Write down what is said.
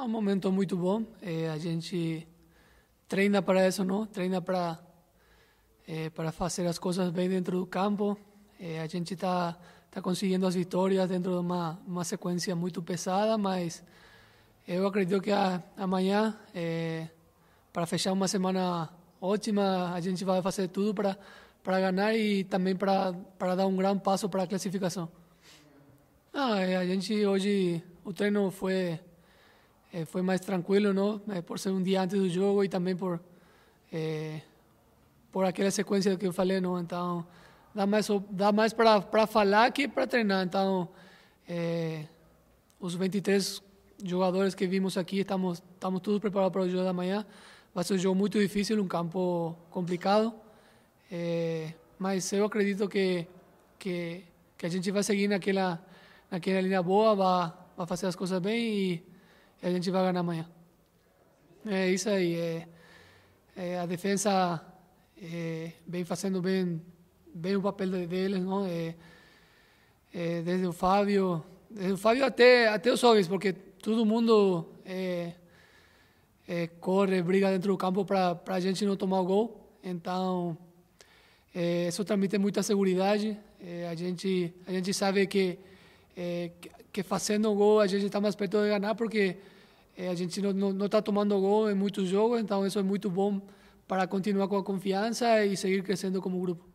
É um momento muito bom. É, a gente treina para isso, não? Treina para é, para fazer as coisas bem dentro do campo. É, a gente está tá conseguindo as vitórias dentro de uma uma sequência muito pesada, mas eu acredito que a, amanhã, é, para fechar uma semana ótima, a gente vai fazer tudo para para ganhar e também para para dar um grande passo para a classificação. Ah, a gente hoje o treino foi eh, foi mais tranquilo, não? Eh, por ser um dia antes do jogo e também por eh, por aquela sequência que eu falei, não? Então dá mais dá mais para para falar que para treinar. Então os 23 jogadores que vimos aqui estamos estamos todos preparados para o jogo da manhã. Vai ser um jogo muito difícil, um campo complicado. mas eu acredito que que que a gente vai seguir naquela naquela linha boa, vai vai fazer as coisas bem e e a gente vai ganhar amanhã. É isso aí. É, é, a defesa é, vem fazendo bem, bem o papel deles, não? É, é, desde o Fábio, desde o Fábio até até os homens, porque todo mundo é, é, corre, briga dentro do campo para a gente não tomar o gol. Então isso transmite muita segurança. a gente a gente sabe que que fazendo gol a gente está mais perto de ganhar porque eh, a gente não está tomando gol em muitos jogos, então isso é muito bom para continuar com a confiança e seguir crescendo como grupo.